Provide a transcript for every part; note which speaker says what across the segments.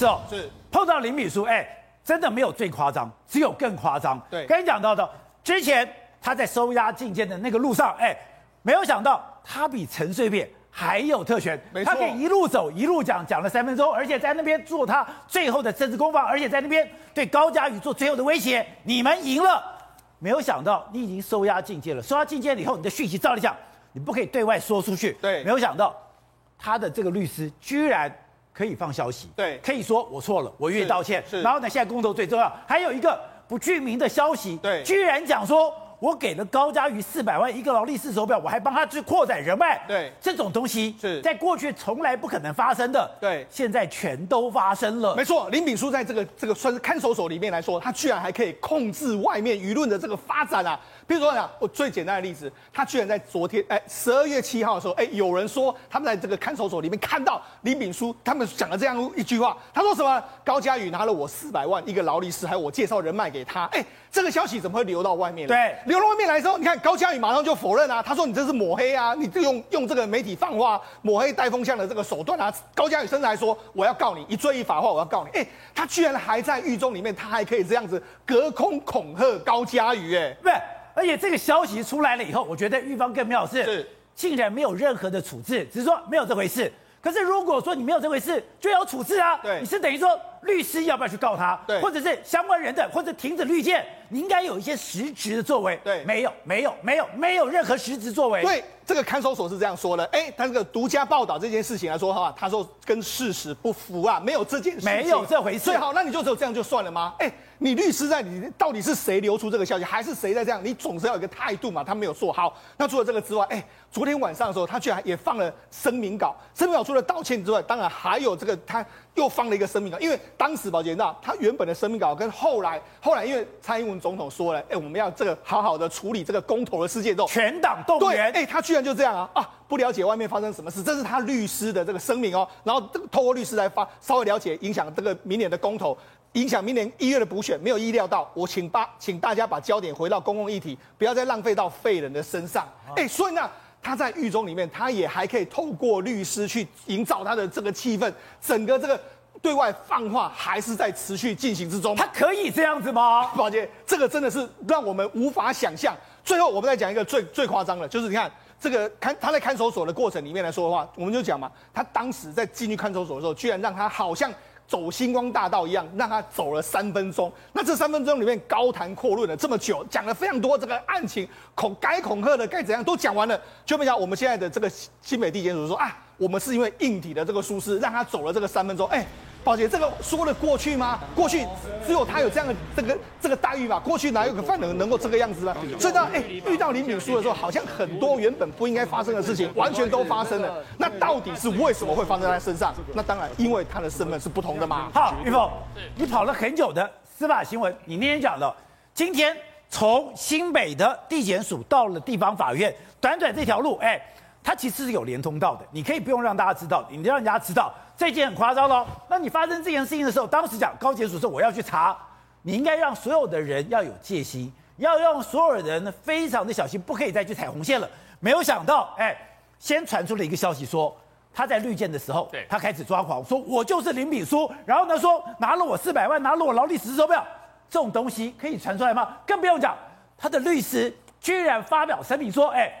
Speaker 1: 之后，
Speaker 2: 是
Speaker 1: 碰到林秉枢，哎，真的没有最夸张，只有更夸张。
Speaker 2: 对，
Speaker 1: 刚才讲到的，之前他在收押进监的那个路上，哎，没有想到他比陈水扁还有特权，
Speaker 2: 没错，
Speaker 1: 他可以一路走一路讲，讲了三分钟，而且在那边做他最后的政治攻防，而且在那边对高嘉瑜做最后的威胁，你们赢了。没有想到你已经收押进监了，收押进监了以后，你的讯息照理讲，你不可以对外说出去。
Speaker 2: 对，
Speaker 1: 没有想到他的这个律师居然可以放消息，
Speaker 2: 对，
Speaker 1: 可以说我错了，我愿意道歉。
Speaker 2: 是。
Speaker 1: 然后呢，现在公投最重要，还有一个不具名的消息，
Speaker 2: 对，
Speaker 1: 居然讲说。我给了高嘉瑜四百万一个劳力士手表，我还帮他去扩展人脉。
Speaker 2: 对，
Speaker 1: 这种东西
Speaker 2: 是
Speaker 1: 在过去从来不可能发生的。
Speaker 2: 对，现
Speaker 1: 在全都发生了。
Speaker 2: 没错，林炳书在这个这个算是看守所里面来说，他居然还可以控制外面舆论的这个发展啊。比如说呢，我最简单的例子，他居然在昨天，哎，十二月七号的时候，哎，有人说他们在这个看守所里面看到李炳书，他们讲了这样一句话，他说什么？高嘉宇拿了我四百万一个劳力士，还有我介绍人脉给他，哎。这个消息怎么会流到外面？
Speaker 1: 对，
Speaker 2: 流到外面来之后，你看高嘉宇马上就否认啊，他说你这是抹黑啊，你就用用这个媒体放话抹黑带风向的这个手段啊。高嘉宇甚至还说我要告你一罪一罚的话，我要告你。哎，他居然还在狱中里面，他还可以这样子隔空恐吓高嘉宇，哎，
Speaker 1: 对，而且这个消息出来了以后，我觉得玉芳更妙的是，是竟然没有任何的处置，只是说没有这回事。可是如果说你没有这回事，就要处置啊，
Speaker 2: 对，
Speaker 1: 你是等于说。律师要不要去告他？
Speaker 2: 对，
Speaker 1: 或者是相关人的，或者停止绿箭，你应该有一些实质的作为。
Speaker 2: 对，
Speaker 1: 没有，没有，没有，没有任何实质作为。
Speaker 2: 对，这个看守所是这样说的。哎，他这个独家报道这件事情来说哈，他说跟事实不符啊，没有这件事情，
Speaker 1: 没有这回事。
Speaker 2: 最好，那你就只有这样就算了吗？哎，你律师在你到底是谁流出这个消息，还是谁在这样？你总是要有一个态度嘛。他没有做好。那除了这个之外，哎，昨天晚上的时候，他居然也放了声明稿。声明稿除了道歉之外，当然还有这个他。又放了一个声明稿，因为当时宝杰你知道，他原本的声明稿跟后来，后来因为蔡英文总统说了，哎，我们要这个好好的处理这个公投的事件之后，
Speaker 1: 全党动员，
Speaker 2: 哎，他居然就这样啊啊，不了解外面发生什么事，这是他律师的这个声明哦，然后这个透过律师来发，稍微了解影响这个明年的公投，影响明年一月的补选，没有意料到，我请把请大家把焦点回到公共议题，不要再浪费到废人的身上，哎，所以呢。他在狱中里面，他也还可以透过律师去营造他的这个气氛，整个这个对外放话还是在持续进行之中。
Speaker 1: 他可以这样子吗？
Speaker 2: 宝杰，这个真的是让我们无法想象。最后，我们再讲一个最最夸张的，就是你看这个看他在看守所的过程里面来说的话，我们就讲嘛，他当时在进去看守所的时候，居然让他好像。走星光大道一样，让他走了三分钟。那这三分钟里面高谈阔论了这么久，讲了非常多这个案情，恐该恐吓的该怎样都讲完了。就没想到我们现在的这个新北地检署说啊，我们是因为硬体的这个疏失，让他走了这个三分钟。哎。宝杰，这个说得过去吗？过去只有他有这样的这个这个待遇嘛？过去哪有个犯人能够这个样子呢？所以呢，哎，遇到林秉枢的时候，好像很多原本不应该发生的事情，完全都发生了。那到底是为什么会发生在他身上？那当然，因为他的身份是不同的嘛。
Speaker 1: 好，玉凤，你跑了很久的司法新闻，你那天讲了，今天从新北的地检署到了地方法院，短短这条路，哎。它其实是有连通道的，你可以不用让大家知道，你让人家知道这件很夸张喽。那你发生这件事情的时候，当时讲高检署说我要去查，你应该让所有的人要有戒心，要让所有人呢非常的小心，不可以再去踩红线了。没有想到，哎，先传出了一个消息说他在绿箭的时候，对，他开始抓狂，说我就是林炳书，然后呢说拿了我四百万，拿了我劳力士手表，这种东西可以传出来吗？更不用讲，他的律师居然发表声明说，哎。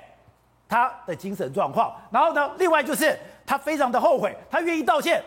Speaker 1: 他的精神状况，然后呢，另外就是他非常的后悔，他愿意道歉。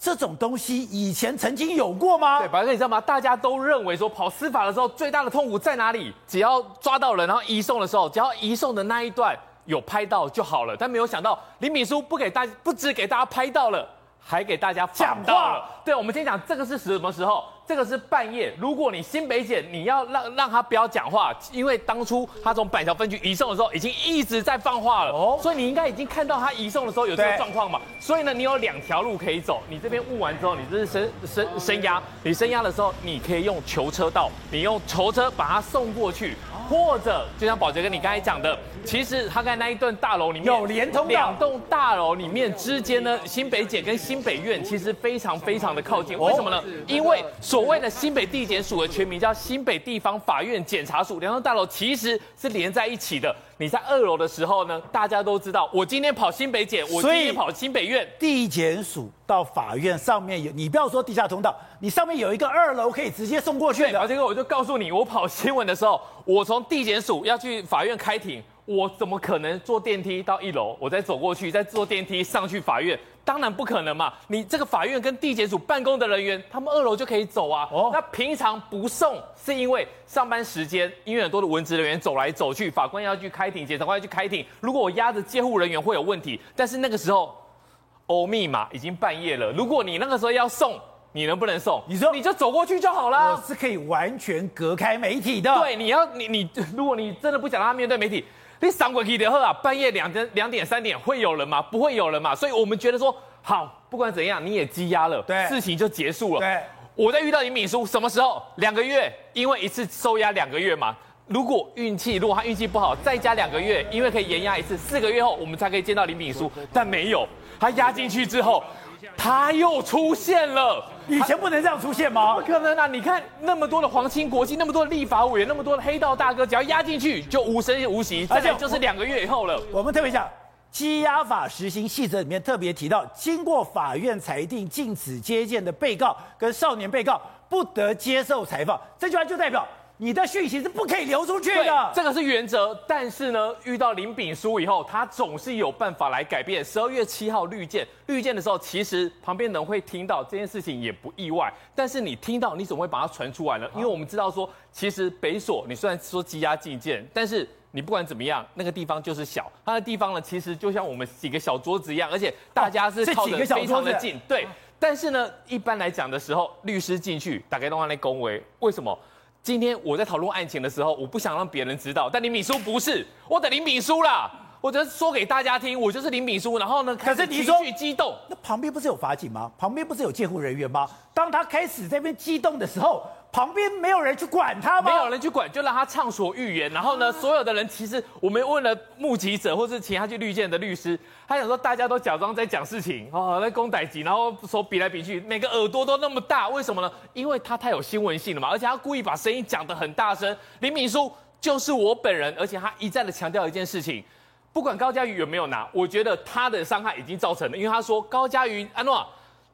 Speaker 1: 这种东西以前曾经有过吗？
Speaker 3: 对，宝杰哥，你知道吗？大家都认为说跑司法的时候最大的痛苦在哪里？只要抓到人，然后移送的时候，只要移送的那一段有拍到就好了。但没有想到林敏书不给大，不只给大家拍到了。还给大家讲到了，对，我们先讲这个是什么时候？这个是半夜。如果你新北检你要让让他不要讲话，因为当初他从板桥分局移送的时候已经一直在放话了，哦，所以你应该已经看到他移送的时候有这个状况嘛。所以呢，你有两条路可以走。你这边误完之后，你这是升升升压，你升压的时候，你可以用囚车道，你用囚车把他送过去。或者就像宝杰跟你刚才讲的，其实他在那一栋大楼里面
Speaker 1: 有连通，
Speaker 3: 两栋大楼里面之间呢，新北检跟新北院其实非常非常的靠近。为什么呢？因为所谓的新北地检署的全名叫新北地方法院检察署，两栋大楼其实是连在一起的。你在二楼的时候呢，大家都知道，我今天跑新北检，我今天跑新北院，
Speaker 1: 地检署到法院上面有，你不要说地下通道，你上面有一个二楼可以直接送过去的。
Speaker 3: 宝杰哥，我就告诉你，我跑新闻的时候，我从地检署要去法院开庭。我怎么可能坐电梯到一楼，我再走过去，再坐电梯上去法院？当然不可能嘛！你这个法院跟地检署办公的人员，他们二楼就可以走啊。哦，那平常不送，是因为上班时间，因为很多的文职人员走来走去，法官要去开庭，检察官要去开庭。如果我压着监护人员会有问题，但是那个时候，欧密码已经半夜了。如果你那个时候要送，你能不能送？你说你就走过去就好了。
Speaker 1: 我是可以完全隔开媒体的。
Speaker 3: 对，你要你你，如果你真的不想让他面对媒体。你上过去的话啊，半夜两点、两点、三点会有人吗？不会有人嘛。所以我们觉得说，好，不管怎样，你也积压了，对，事情就结束了。
Speaker 1: 对，
Speaker 3: 我在遇到林敏书什么时候？两个月，因为一次收押两个月嘛。如果运气，如果他运气不好，再加两个月，因为可以延押一次，四个月后我们才可以见到林敏书。但没有，他押进去之后。他又出现了，
Speaker 1: 以前不能这样出现吗？
Speaker 3: 不可能啊！你看那么多的皇亲国戚，那么多的立法委员，那么多的黑道大哥，只要压进去就无声无息，而且就是两个月以后了。
Speaker 1: 我们特别讲，羁押法实行细则里面特别提到，经过法院裁定禁止接见的被告跟少年被告不得接受采访，这句话就代表。你的讯息是不可以流出去的，
Speaker 3: 这个是原则。但是呢，遇到林炳书以后，他总是有办法来改变。十二月七号绿箭，绿箭的时候，其实旁边人会听到这件事情也不意外。但是你听到，你怎么会把它传出来呢？因为我们知道说，其实北所你虽然说积压禁见，但是你不管怎么样，那个地方就是小，它的地方呢，其实就像我们几个小桌子一样，而且大家是靠得非常的近。对。但是呢，一般来讲的时候，律师进去打开电话来恭维，为什么？今天我在讨论案情的时候，我不想让别人知道，但林秉书不是，我等林秉书啦，我只是说给大家听，我就是林秉书。然后呢，可是你情绪激动，
Speaker 1: 那旁边不是有法警吗？旁边不是有监护人员吗？当他开始这边激动的时候。旁边没有人去管他吗？
Speaker 3: 没有人去管，就让他畅所欲言。然后呢，所有的人其实我们问了目击者，或是其他去律见的律师，他想说大家都假装在讲事情哦，在公逮级，然后手比来比去，每个耳朵都那么大，为什么呢？因为他太有新闻性了嘛，而且他故意把声音讲得很大声。林敏书就是我本人，而且他一再的强调一件事情，不管高嘉瑜有没有拿，我觉得他的伤害已经造成了，因为他说高嘉瑜安诺。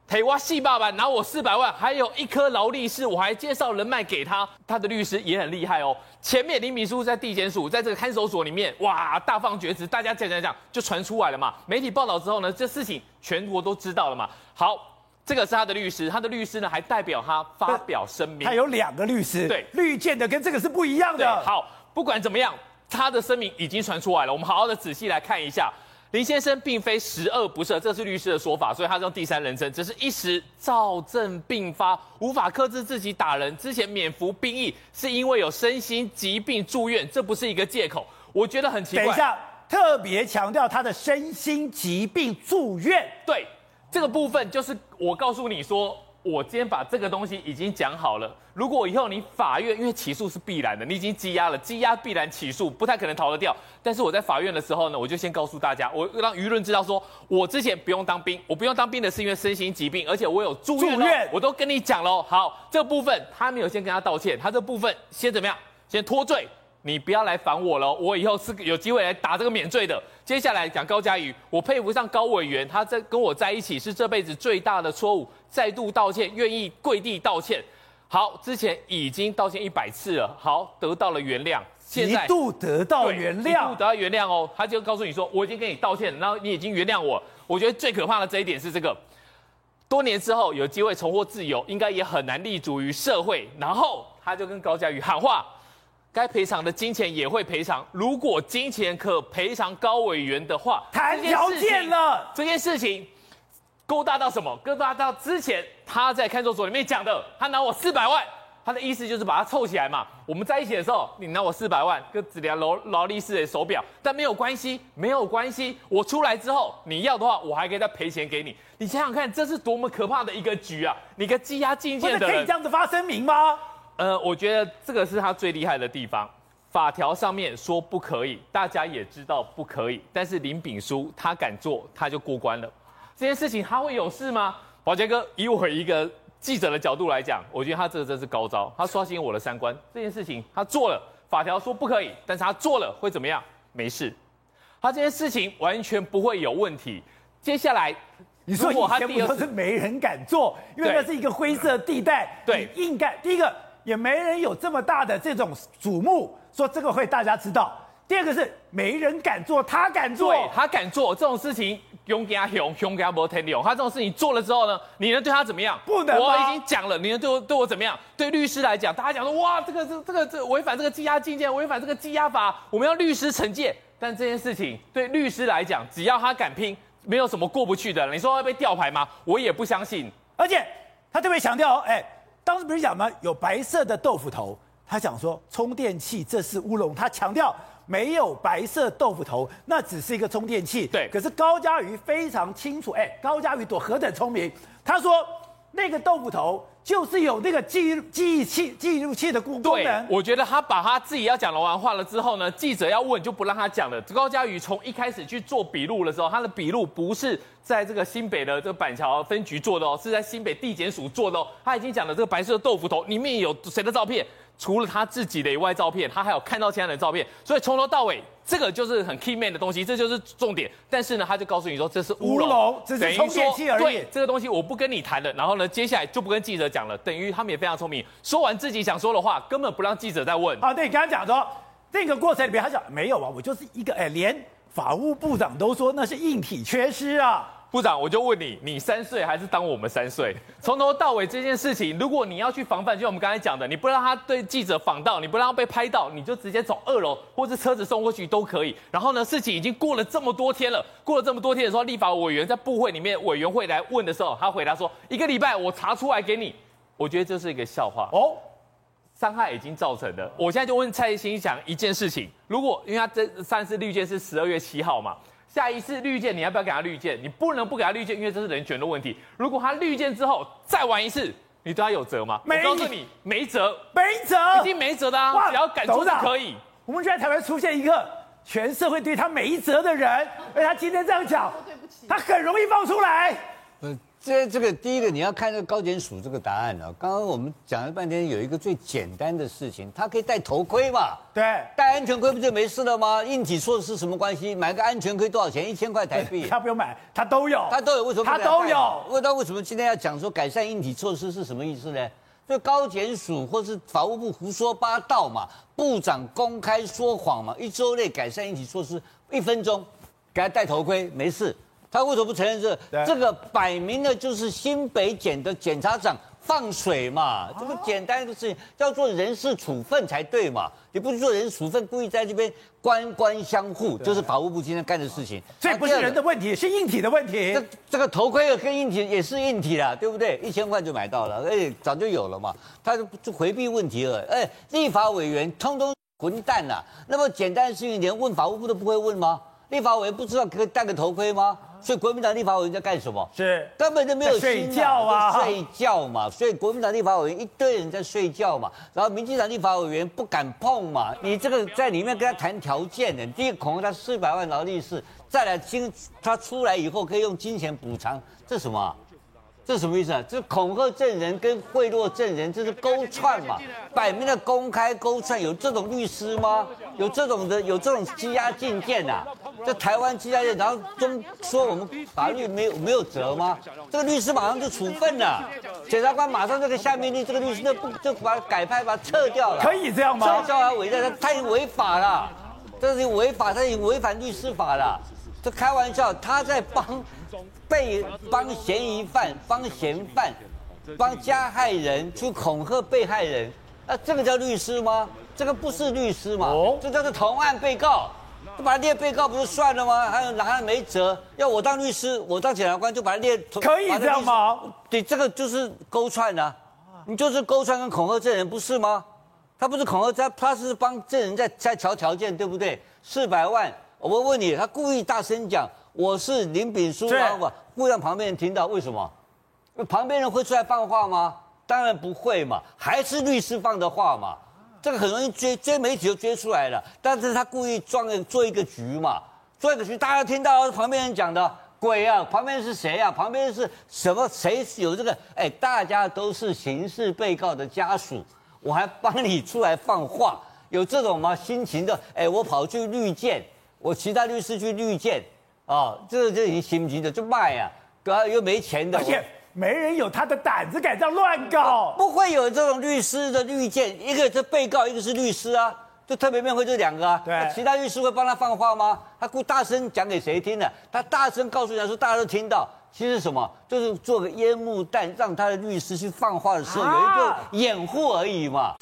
Speaker 3: 台湾四百万，拿我四百万，还有一颗劳力士，我还介绍人脉给他，他的律师也很厉害哦。前面林秉枢在地检署，在这个看守所里面，哇，大放厥词，大家讲讲讲，就传出来了嘛。媒体报道之后呢，这事情全国都知道了嘛。好，这个是他的律师，他的律师呢还代表他发表声明。
Speaker 1: 他有两个律师，
Speaker 3: 对，
Speaker 1: 绿箭的跟这个是不一样的。
Speaker 3: 好，不管怎么样，他的声明已经传出来了，我们好好的仔细来看一下。林先生并非十恶不赦，这是律师的说法，所以他用第三人称，只是一时躁症并发，无法克制自己打人。之前免服兵役是因为有身心疾病住院，这不是一个借口。我觉得很奇怪。
Speaker 1: 等一下，特别强调他的身心疾病住院，
Speaker 3: 对，这个部分就是我告诉你说。我今天把这个东西已经讲好了。如果以后你法院，因为起诉是必然的，你已经羁押了，羁押必然起诉，不太可能逃得掉。但是我在法院的时候呢，我就先告诉大家，我让舆论知道说，我之前不用当兵，我不用当兵的是因为身心疾病，而且我有住院，住院我都跟你讲喽。好，这部分他没有先跟他道歉，他这部分先怎么样？先脱罪。你不要来烦我了，我以后是有机会来打这个免罪的。接下来讲高嘉瑜，我配不上高委员，他在跟我在一起是这辈子最大的错误，再度道歉，愿意跪地道歉。好，之前已经道歉一百次了，好，得到了原谅。现在
Speaker 1: 一度得到原谅，
Speaker 3: 一度得到原谅哦。他就告诉你说，我已经跟你道歉，然后你已经原谅我。我觉得最可怕的这一点是这个，多年之后有机会重获自由，应该也很难立足于社会。然后他就跟高嘉瑜喊话。该赔偿的金钱也会赔偿。如果金钱可赔偿高委员的话，
Speaker 1: 谈条件了。
Speaker 3: 这件事情勾搭到什么？勾搭到之前他在看守所里面讲的，他拿我四百万，他的意思就是把它凑起来嘛。我们在一起的时候，你拿我四百万，跟只量劳劳力士的手表，但没有关系，没有关系。我出来之后，你要的话，我还可以再赔钱给你。你想想看，这是多么可怕的一个局啊！你个羁押禁见的人，
Speaker 1: 可以这样子发声明吗？
Speaker 3: 呃，我觉得这个是他最厉害的地方。法条上面说不可以，大家也知道不可以，但是林炳书他敢做，他就过关了。这件事情他会有事吗？宝杰哥，以我一个记者的角度来讲，我觉得他这个真是高招，他刷新我的三观。这件事情他做了，法条说不可以，但是他做了会怎么样？没事，他这件事情完全不会有问题。接下来，
Speaker 1: 你说以前不都是没人敢做，因为那是一个灰色地带，
Speaker 3: 对，
Speaker 1: 硬干。第一个也没人有这么大的这种瞩目，说这个会大家知道。第二个是没人敢做，他敢做，
Speaker 3: 对，他敢做这种事情。勇给他勇，勇给他摩天利用。他这种事情做了之后呢，你能对他怎么样？
Speaker 1: 不能。
Speaker 3: 我已经讲了，你能对我对我怎么样？对律师来讲，大家讲说哇，这个这这个这违反这个羁押禁见，违反这个羁押法，我们要律师惩戒。但这件事情对律师来讲，只要他敢拼，没有什么过不去的。你说会被吊牌吗？我也不相信。
Speaker 1: 而且他特别强调，哎，当时不是讲吗？有白色的豆腐头，他讲说充电器这是乌龙，他强调。没有白色豆腐头，那只是一个充电器。
Speaker 3: 对，
Speaker 1: 可是高嘉瑜非常清楚，哎，高嘉瑜多何等聪明，他说那个豆腐头就是有那个记记忆器、记录器的功功能。
Speaker 3: 我觉得他把他自己要讲的完话了之后呢，记者要问就不让他讲了。高嘉瑜从一开始去做笔录的时候，他的笔录不是在这个新北的这个板桥分局做的哦，是在新北地检署做的哦。他已经讲了这个白色的豆腐头里面有谁的照片？除了他自己的以外照片，他还有看到其他人的照片，所以从头到尾，这个就是很 key man 的东西，这就是重点。但是呢，他就告诉你说这是乌龙，
Speaker 1: 只是充电器而已。
Speaker 3: 对，这个东西我不跟你谈了。然后呢，接下来就不跟记者讲了，等于他们也非常聪明，说完自己想说的话，根本不让记者再问。
Speaker 1: 啊，对，刚刚讲说这个过程里面，他讲没有啊，我就是一个哎，连法务部长都说那是硬体缺失啊。
Speaker 3: 部长，我就问你，你三岁还是当我们三岁？从头到尾这件事情，如果你要去防范，就像我们刚才讲的，你不让他对记者访到，你不让他被拍到，你就直接走二楼，或是车子送过去都可以。然后呢，事情已经过了这么多天了，过了这么多天的时候，立法委员在部会里面委员会来问的时候，他回答说一个礼拜我查出来给你。我觉得这是一个笑话哦，伤害已经造成的。我现在就问蔡兴讲一件事情，如果因为他这上次绿箭是十二月七号嘛。下一次绿箭，你要不要给他绿箭？你不能不给他绿箭，因为这是人权的问题。如果他绿箭之后再玩一次，你对他有责吗？没，我告诉你，没责，
Speaker 1: 没责，
Speaker 3: 一定没责的啊！只要敢做就可以。
Speaker 1: 我们现在台湾出现一个全社会对他没责的人，而他今天这样讲，他很容易放出来。
Speaker 4: 这这个第一个你要看这个高检署这个答案啊。刚刚我们讲了半天，有一个最简单的事情，他可以戴头盔嘛？
Speaker 1: 对，
Speaker 4: 戴安全盔不就没事了吗？硬体措施什么关系？买个安全盔多少钱？一千块台币。
Speaker 1: 他不用买，他都有，
Speaker 4: 他都有。为什么
Speaker 1: 他都有？
Speaker 4: 问他为什么今天要讲说改善硬体措施是什么意思呢？就高检署或是法务部胡说八道嘛？部长公开说谎嘛？一周内改善硬体措施，一分钟给他戴头盔没事。他为什么不承认这个？这个摆明了就是新北检的检察长放水嘛！这么简单的事情叫做人事处分才对嘛？你不是做人事处分，故意在这边官官相护，就是法务部今天干的事情。
Speaker 1: 这不是人的问题，是硬体的问题。
Speaker 4: 这这个头盔跟硬体也是硬体啦，对不对？一千块就买到了，哎，早就有了嘛。他就回避问题了。哎，立法委员通通混蛋呐！那么简单的事情，连问法务部都不会问吗？立法委员不知道可以戴个头盔吗？所以国民党立法委员在干什么？
Speaker 1: 是
Speaker 4: 根本就没有
Speaker 1: 睡觉啊，
Speaker 4: 睡觉嘛。所以国民党立法委员一堆人在睡觉嘛。然后民进党立法委员不敢碰嘛。你这个在里面跟他谈条件的，第一恐吓他四百万劳力士，再来金他出来以后可以用金钱补偿，这什么？这什么意思啊？这恐吓证人跟贿赂证人，这是勾串嘛？摆明了公开勾串，有这种律师吗？有这种的，有这种羁押禁见啊？在台湾羁押禁，然后中说我们法律没有没有责吗？这个律师马上就处分了，检察官马上就可以下命令，这个律师那不就把改派，把他撤掉了。
Speaker 1: 可以这样吗？
Speaker 4: 撤销他委任，他已经违法了，这是违法，他已经违反律师法了。这开玩笑，他在帮。被帮嫌疑犯、帮嫌犯、帮加害人去恐吓被害人，那这个叫律师吗？这个不是律师嘛？哦，这叫做同案被告，就把他列被告不就算了吗？还有哪还没辙？要我当律师，我当检察官就把他列。
Speaker 1: 可以这样吗？
Speaker 4: 对，这个就是勾串啊，你就是勾串跟恐吓证人不是吗？他不是恐吓，他他是帮证人在在调条件，对不对？四百万，我问你，他故意大声讲。我是林炳书，然后不让旁边人听到，为什么？旁边人会出来放话吗？当然不会嘛，还是律师放的话嘛。这个很容易追，追媒体就追出来了。但是他故意装做一个局嘛，做一个局，大家听到旁边人讲的鬼啊，旁边是谁啊？旁边是什么？谁是有这个？哎，大家都是刑事被告的家属，我还帮你出来放话，有这种吗？心情的，哎，我跑去绿箭。我其他律师去绿箭，哦，这个就已经心急的就卖啊，然后又没钱的，
Speaker 1: 没人有他的胆子敢这样乱搞，
Speaker 4: 不会有这种律师的绿箭，一个是被告，一个是律师啊，就特别辩会这两个啊，
Speaker 1: 对，
Speaker 4: 其他律师会帮他放话吗？他故大声讲给谁听的？他大声告诉人家说大家都听到，其实什么？就是做个烟幕弹，让他的律师去放话的时候有一个掩护而已嘛。